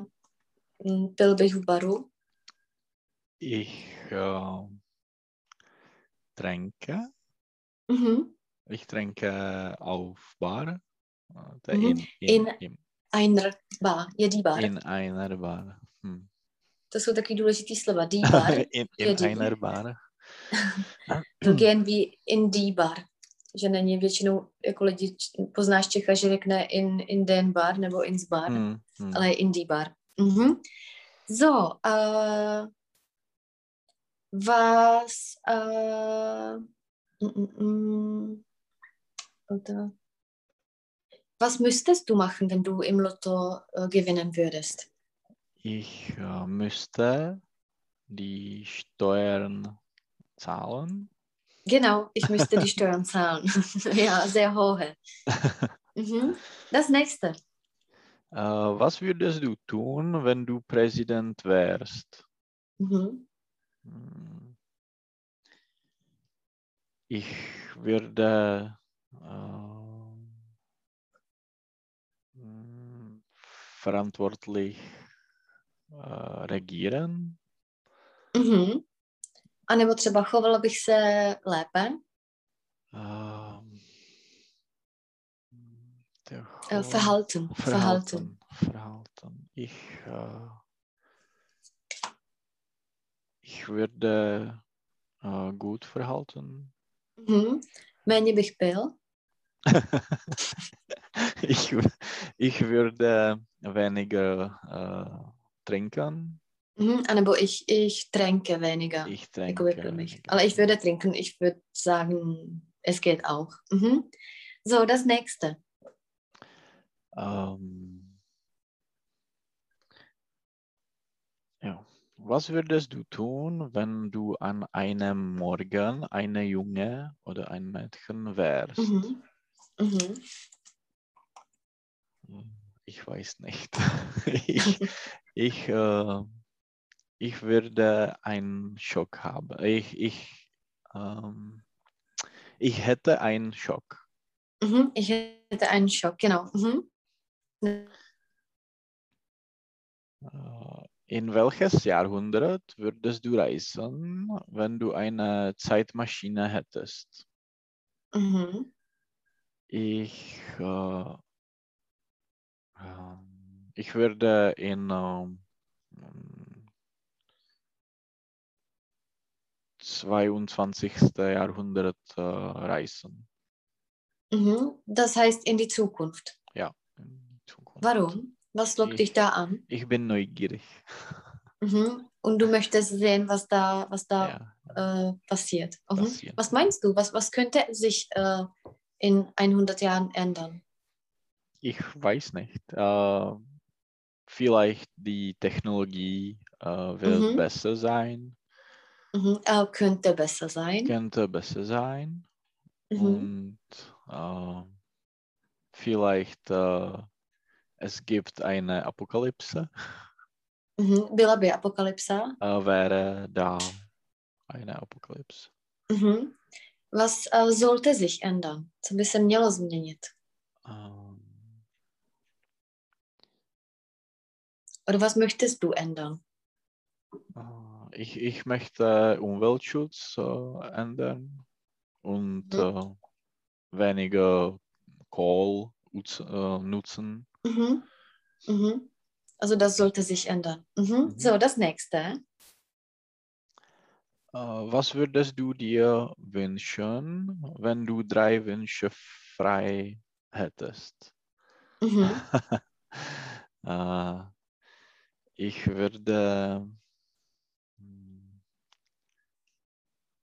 mm, pil bych v baru. Ich äh, trinke. Mhm. Ich trinke auf Bar. Der Mhm. in, in, In- in, Einer Bar. Je die Bar. in einer Bar. Hm. To jsou taky důležitý slova. Die Bar. in, in einer Bar. Gehen wie in die Bar. Že není většinou, jako lidi poznáš Čecha, že řekne in, in den bar nebo ins bar, Hm, hm. ale je in die Bar. Mhm. So, uh, was, mm, oder, was müsstest du machen, wenn du im Lotto uh, gewinnen würdest? Ich äh, müsste die Steuern zahlen. Genau, ich müsste die Steuern zahlen. ja, sehr hohe. Mhm. Das nächste. Äh, was würdest du tun, wenn du Präsident wärst? Mhm. Hm. Ich würde äh, hm, verantwortlich äh, regieren. Mhm. A nebo třeba chovala bych se lépe, äh, Ho- verhalten, verhalten. Verhalten. Ich, äh, ich würde äh, gut verhalten. Mhm. Méně bych pil. ich, ich würde weniger äh, trinken. Mhm. A nebo ich, ich tränke weniger. Ich trinke vypil mich. Ale ich würde trinken, ich würde sagen, es geht auch. Mhm. So, das nächste. Ähm, ja, Was würdest du tun, wenn du an einem Morgen eine Junge oder ein Mädchen wärst? Mhm. Mhm. Ich weiß nicht. ich, ich, äh, ich würde einen Schock haben. Ich, ich, ähm, ich hätte einen Schock. Mhm. Ich hätte einen Schock, genau. Mhm. Äh, in welches Jahrhundert würdest du reisen, wenn du eine Zeitmaschine hättest? Mhm. Ich, äh, ähm, ich würde in ähm, 22. Jahrhundert äh, reisen. Mhm. Das heißt in die Zukunft. Ja, in die Zukunft. Warum? Was lockt Ich- dich da an? Ich bin neugierig. Mhm. Und du möchtest sehen, was da, was da Ja, äh, passiert. Mhm. passiert. Was meinst du? Was, was könnte sich äh, in 100 Jahren ändern? Ich weiß nicht. Äh, vielleicht die Technologie äh, wird Mhm. besser sein, Mhm. Äh, könnte besser sein. könnte besser sein Mhm. und äh, vielleicht äh, es gibt eine Apokalypse, Mhm. Byla by apokalypsa. äh, wäre da eine Apokalypse. Mhm. Was äh, sollte sich ändern? Co by se mělo změnit? Ähm, Oder was möchtest du ändern? äh, ich, ich möchte Umweltschutz äh, ändern und Mhm. äh, weniger Kohl äh, nutzen. Mhm. Mhm. Also das sollte sich ändern. Mhm. Mhm. So, das nächste. Äh, was würdest du dir wünschen, wenn du drei Wünsche frei hättest? Mhm. äh, ich würde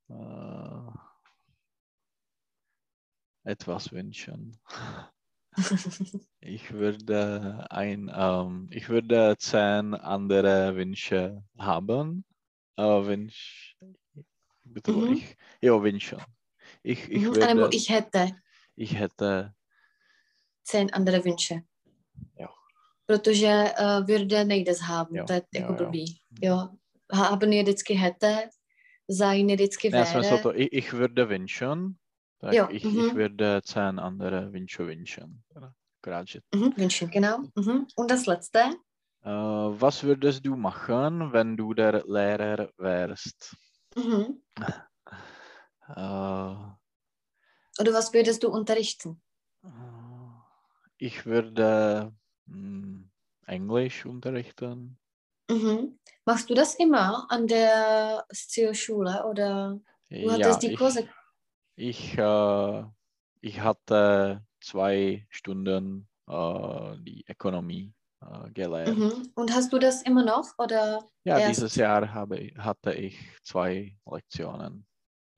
äh, etwas wünschen. Ich würde ein, ähm, ich würde zehn andere Wünsche haben. Äh, Wünsch, bitte, Mhm. ich, ja, wünschen. Ich, ich, Mhm. würde, ich hätte ich hätte, zehn andere Wünsche. Jo. Protože uh, würde nejde zhábnout, Jo, to je jo, jako jo. blbý. Jo. Haben je vždycky hätte, sein je vždycky ne, smysl wäre. to, ich, ich würde wünschen, tak Jo, ich, mhm. ich würde zehn andere Wünsche wünschen. Že, Mhm, wünschen, genau. Mhm. Und das letzte? äh, was würdest du machen, wenn du der Lehrer wärst? Mhm. Äh, Oder was würdest du unterrichten? Äh, Ich würde hm, Englisch unterrichten. Mhm. Machst du das immer an der Scio-Schule oder du hattest die ich, Kurse? Ich, äh, ich hatte zwei Stunden äh, die Ökonomie äh, gelernt. Mhm. Und hast du das immer noch oder? Ja, erst- dieses Jahr habe, ich- hatte ich zwei Lektionen.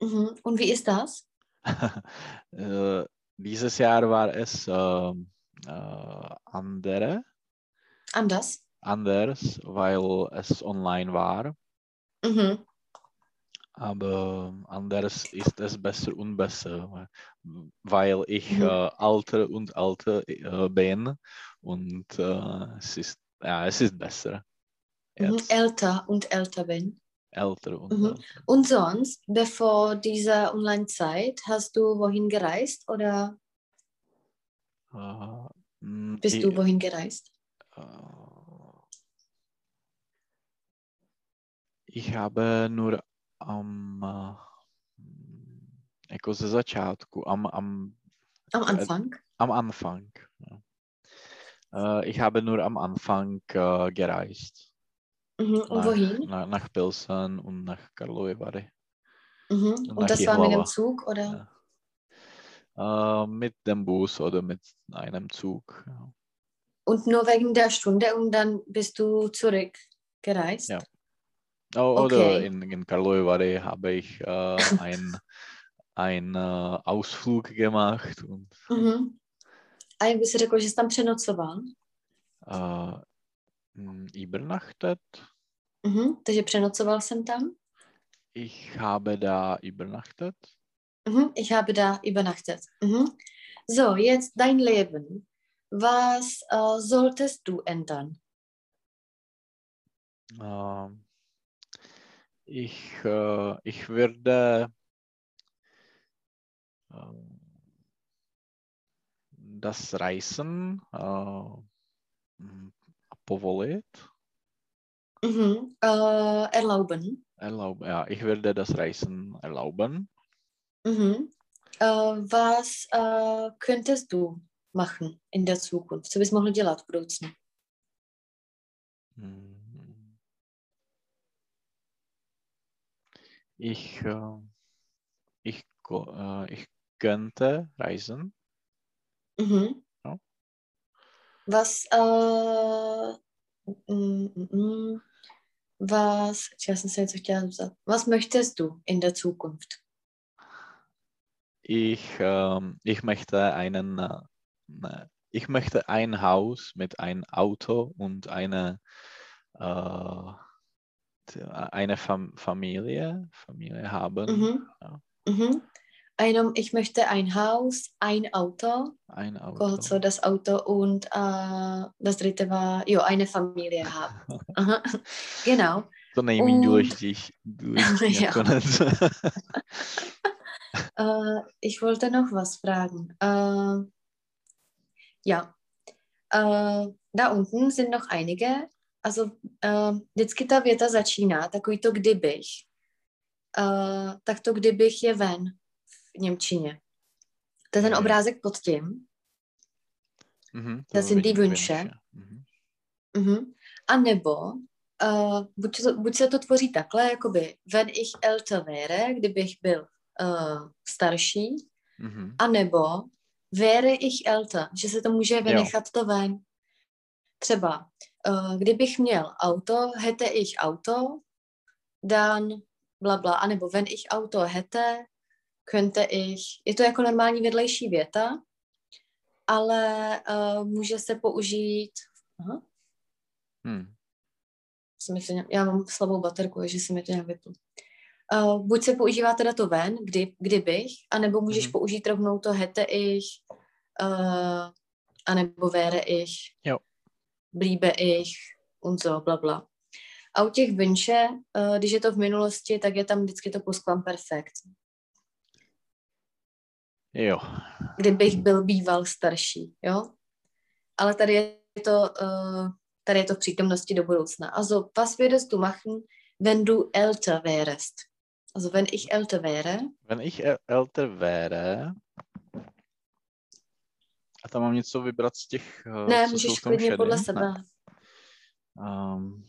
Mhm. Und wie ist das? äh, dieses Jahr war es ähm, äh, andere, Anders? Anders, weil es online war. Mhm. Aber anders ist es besser und besser, weil ich Mhm. äh, alter und alter äh, bin und äh, es, ist, ja, es ist besser. Mhm. Jetzt Älter und älter bin. älter und Mhm. älter. Und sonst, bevor dieser Online-Zeit, hast du wohin gereist oder Äh, bist ich, du wohin gereist? Ich habe nur am äh, jako ze začátku, am, am Am Äh, Anfang? Am Anfang. Ja. Äh, ich habe nur am Anfang äh, gereist. Mhm. Und Nach, wohin? nach, nach Pilsen und nach Karlovy Vary. Mhm. nach Und das war mit dem Jihlava. Zug oder? Ja. Äh, mit dem Bus oder mit einem Zug. Ja. Und nur wegen der Stunde und dann bist du zurückgereist? Ja. Oh, Oder Okay. in, in Karlovy Vary habe ich äh, ein, ein äh, Ausflug gemacht und Mhm. A jak by si řekl, že jsi tam přenocoval? äh, m, übernachtet. Mhm. Takže přenocoval jsem tam. Ich habe da übernachtet. Mhm. Ich habe da übernachtet. Mhm. So, jetzt dein Leben. Was äh, solltest du ändern? Ähm, ich, äh, ich würde äh, das Reisen äh, povolit. Mhm. Äh, erlauben. Erlaub, ja, ich würde das Reisen erlauben. Mhm. Äh, was äh, könntest du machen in der Zukunft? Co bys mohl dělat v budoucnu? Ich, äh, ich, äh, ich könnte reisen. Mhm. Ja. Was, äh, mm, mm, mm, was. Was möchtest du in der Zukunft? Ich, ähm, ich möchte einen, äh, ne, ich möchte ein Haus mit einem Auto und eine, äh, eine Fam Familie, Familie haben. Mhm. Ja. Mhm. Einem, ich möchte ein Haus, ein Auto, Ein Auto. Koho, co das Auto und äh, das dritte war, jo, eine Familie haben. Genau. To nejméně Und- důležitý, důležitý Ja. nakonec. Äh, ich wollte noch was fragen. Äh, ja, äh, da unten sind noch einige. Also äh, vždycky ta věta začíná, takový to kdybych. Äh, tak to kdybych je ven v Němčině. To je ten Mhm. obrázek pod tím. Mhm, Das sind die Wünsche. Mhm. Mhm. A nebo uh, buď, to, buď se to tvoří takhle, jakoby wenn ich älter wäre, kdybych byl uh, starší, Mhm. a nebo wäre ich älter, že se to může vynechat to ven. Třeba, uh, kdybych měl auto, hätte ich auto, dann bla bla, a nebo wenn ich auto hätte, könnte ich, je to jako normální vedlejší věta, ale uh, může se použít, aha, Hm. se mi to já mám slabou baterku, že se mi to nějak vyplo. Uh, buď se používá teda to ven, kdy, kdybych, anebo můžeš Mhm. použít rovnou to hätte ich, uh, anebo wäre ich, Jo. Bliebe ich und so, bla bla. A u těch Wünsche, uh, když je to v minulosti, tak je tam vždycky to pluskvamperfekt. Jo. Kdybych byl býval starší, jo? Ale tady je to, uh, tady je to v přítomnosti do budoucna. Also, was würdest du machen, wenn du älter wärst? Also, wenn ich älter wäre, Wenn ich äl- älter wäre, a tam mám něco vybrat z těch, eh, ne, co jsou můžeš tom klidně podle šedém? sebe. Ne. Um,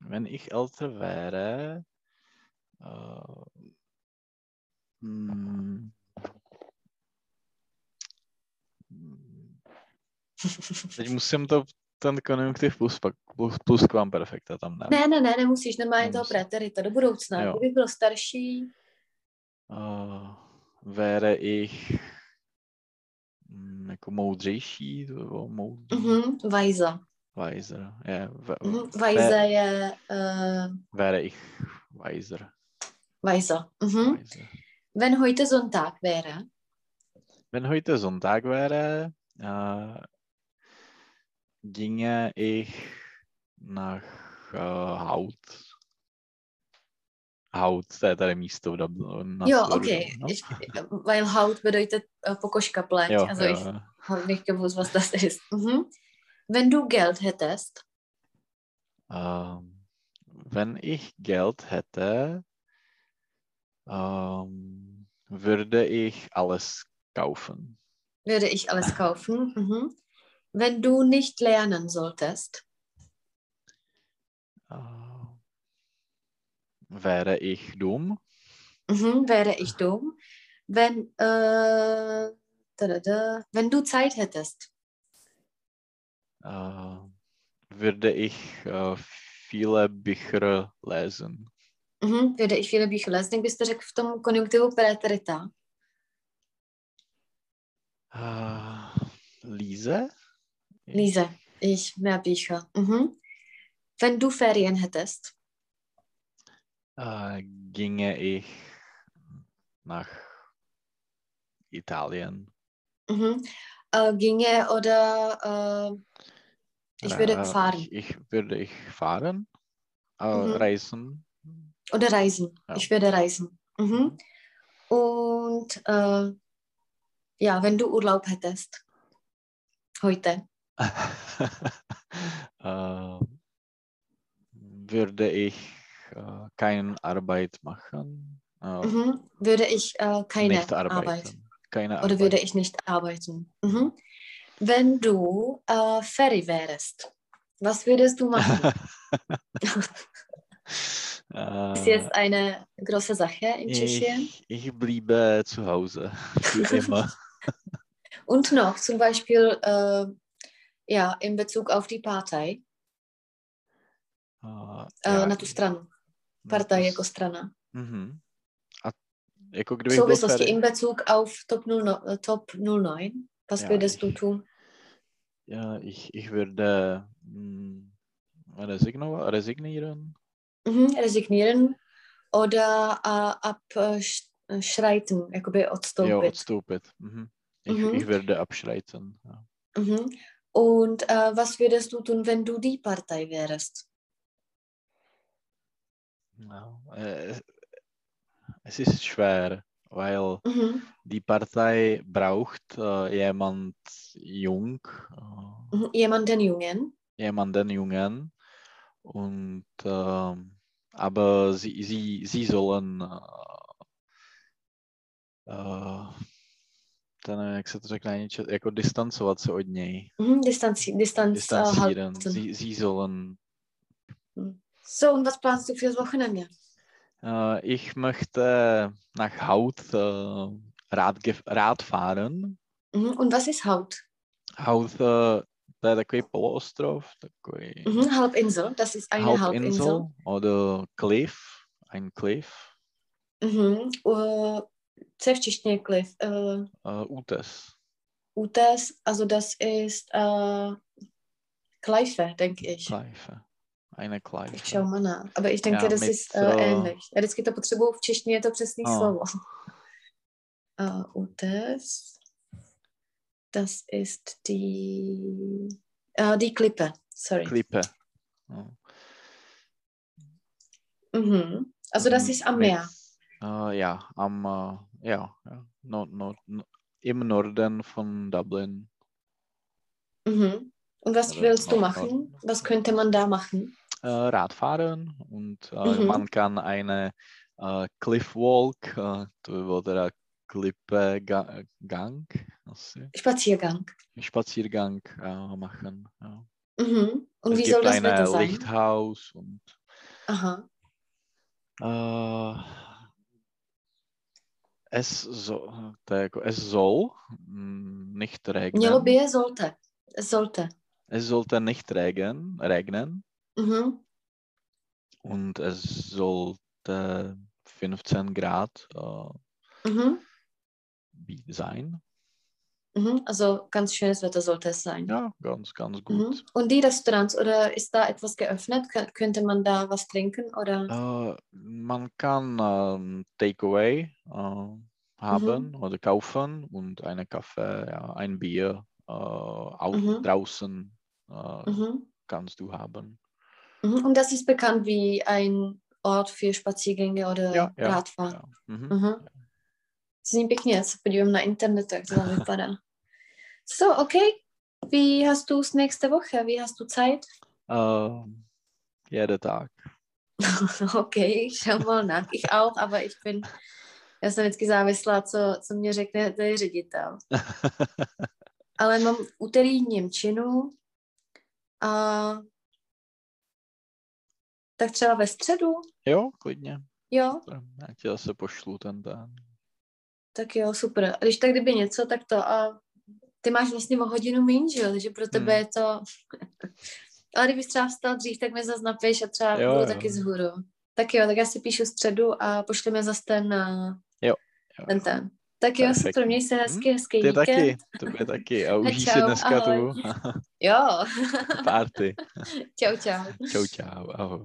wenn ich älter wäre, uh, mm, mm, teď musím to, ten konjunktiv plus, plus, plus perfekta tam dát. Ne, ne, ne, nemusíš, normálně toho Nemusím. preterita do budoucna. Jo. Kdybych byl starší, Uh, wäre ich jako moudřejší, to by bylo moudrý, mhm, Vajza. weiser, je, v, Mhm, v- Vajza je uh, wäre ich weiser. Mhm. weiser. Wenn heute Sonntag wäre, Wenn heute Sonntag wäre, äh, ginge ich nach äh, Haut. Haut, to je tady místo v Dublinu. na jo, okay. Dublinu. Ich, weil Haut bedeutet uh, pokožka pleť. Jo, also jo, ich habe nicht gewusst, was das ist. Mhm. Wenn du Geld hättest, Ähm, wenn ich Geld hätte, ähm, würde ich alles kaufen. würde ich alles kaufen. Mhm. Wenn du nicht lernen solltest, Äh, wäre ich dumm? mhm, wäre ich dumm. Wenn, äh, da, da, wenn du Zeit hättest, äh, würde ich äh, viele Bücher lesen. mhm, würde ich viele Bücher lesen. Jak byste řekl v tom konjunktivu preterita? Äh, lese? Lese ich mehr Bücher. Mhm. wenn du Ferien hättest? Äh, ginge ich nach Italien. Mhm. Äh, ginge oder äh, ich würde Äh, fahren Ich, ich würde ich fahren, äh, Mhm. reisen. oder reisen. Ja. Ich würde reisen. Mhm. Und äh, ja, wenn du Urlaub hättest. Heute. würde ich äh, keine Arbeit machen. Äh, Mhm. Würde ich äh, keine arbeiten. Arbeit. Keine Oder Arbeit. würde ich nicht arbeiten? Mhm. Wenn du äh, Ferry wärst, was würdest du machen? Das ist Äh, jetzt eine große Sache in Tschechien. ich, ich bliebe zu Hause für immer. Und noch zum Beispiel äh, ja, in Bezug auf die Partei, Uh, äh, na tu stranu. Partei jako s- strana. Mhm. A jako V kdybych byl souvislosti in Bezug auf Top, 0, äh, Top 09, was Ja, würdest du tun? ja, ich, ich würde mm, resigno, resignieren. Mhm, resignieren oder äh, abschreiten, jakoby Jo, odstoupit. odstoupit. Mhm. Ich, Mhm. ich würde abschreiten. Ja. Mhm. Und äh, was würdest du tun, wenn du die Partei wärst? Äh, es ist schwer, weil Mhm. die Partei braucht äh, jemand jung, äh, Mhm. Jemanden Jungen. jemanden jungen und ähm, aber sie, sie, sie sollen äh, äh, ten, jak se to řekne, jako distancovat se od něj. Mhm. Distanzi Distanz äh, Distanzieren. halten. Sie, sie sollen. So, und was planst du fürs Wochenende? Äh, ich möchte nach Haut äh, Rad, Rad fahren. Mhm. Und was ist Haut? Haut, äh, je takový poloostrov, takový Mhm. Halbinsel, das ist eine Halbinsel. Halbinsel oder Cliff, ein Cliff, Mhm. Uh, co je v češtině klif? Uh, äh, Utes. Utes, also das ist uh, Kleife, denke ich. Kleife. Eine Ich Kleife. schau mal nach. Aber ich denke, Ja, das ist uh, äh, ähnlich. Já vždycky to potřebuju v češtině, to přesný Oh. slovo. Uh, Utes, das ist die, uh, die Klippe, sorry. Klippe. Ja. Mhm. Also das Mhm, ist am Meer. Äh, ja, am, äh, ja, ja. Nord, Nord, no- im Norden von Dublin. Mhm. Und was willst du machen? Was könnte man da machen? Äh, Radfahren und äh, Mhm. man kann eine äh, Cliffwalk äh, oder Klippegang, also Spaziergang. Spaziergang machen. Ja. Mhm. Und es wie soll das ein Wetter sein? Lichthaus und Aha. es, so, es soll mm, nicht regnen. by je zolte. Zolte. Es sollte nicht regen, regnen Mhm. und es sollte 15 Grad äh, Mhm. sein. Mhm. Also ganz schönes Wetter sollte es sein. Ja, ganz, ganz Mhm. gut. Und die Restaurants, oder ist da etwas geöffnet? Kö- könnte man da was trinken? Oder? Äh, man kann ähm, Takeaway äh, haben Mhm. oder kaufen und eine Kaffee, ja, ein Bier äh, au Mhm. draußen äh, Mhm. kannst du haben. Mhm. Und das ist bekannt wie ein Ort für Spaziergänge oder Ja, ja, Radfahrt. ja. Mhm. Mhm. Pěkně, já se podívám na internetu, jak to vypadá. So, okay. Wie hast du es nächste Woche? Wie hast du Zeit? Äh, jeden Tag. okay, ich schau mal nach. Ich auch, aber ich bin, jsem vždycky závislá, co, co mě řekne tady ředitel. Ale mám úterý Němčinu a tak třeba ve středu, jo, klidně. jo, Já ti zase pošlu ten den. tak jo, super. A když tak kdyby něco, tak to a ty máš vlastně o hodinu méně, že jo, takže pro tebe Hmm. je to... Ale kdybys třeba vstal dřív, tak mi zase napiš a třeba Jo, budu jo. taky zhůru. Tak jo, tak já si píšu středu a pošleme zase ten, uh, Jo, jo. ten ten. Tak jo, Perfektní. super, měj se hezky, hezký Ty víkend. taky, tobě taky. A užij si dneska ahoj. tu Jo, party. čau, čau. Čau, čau, ahoj.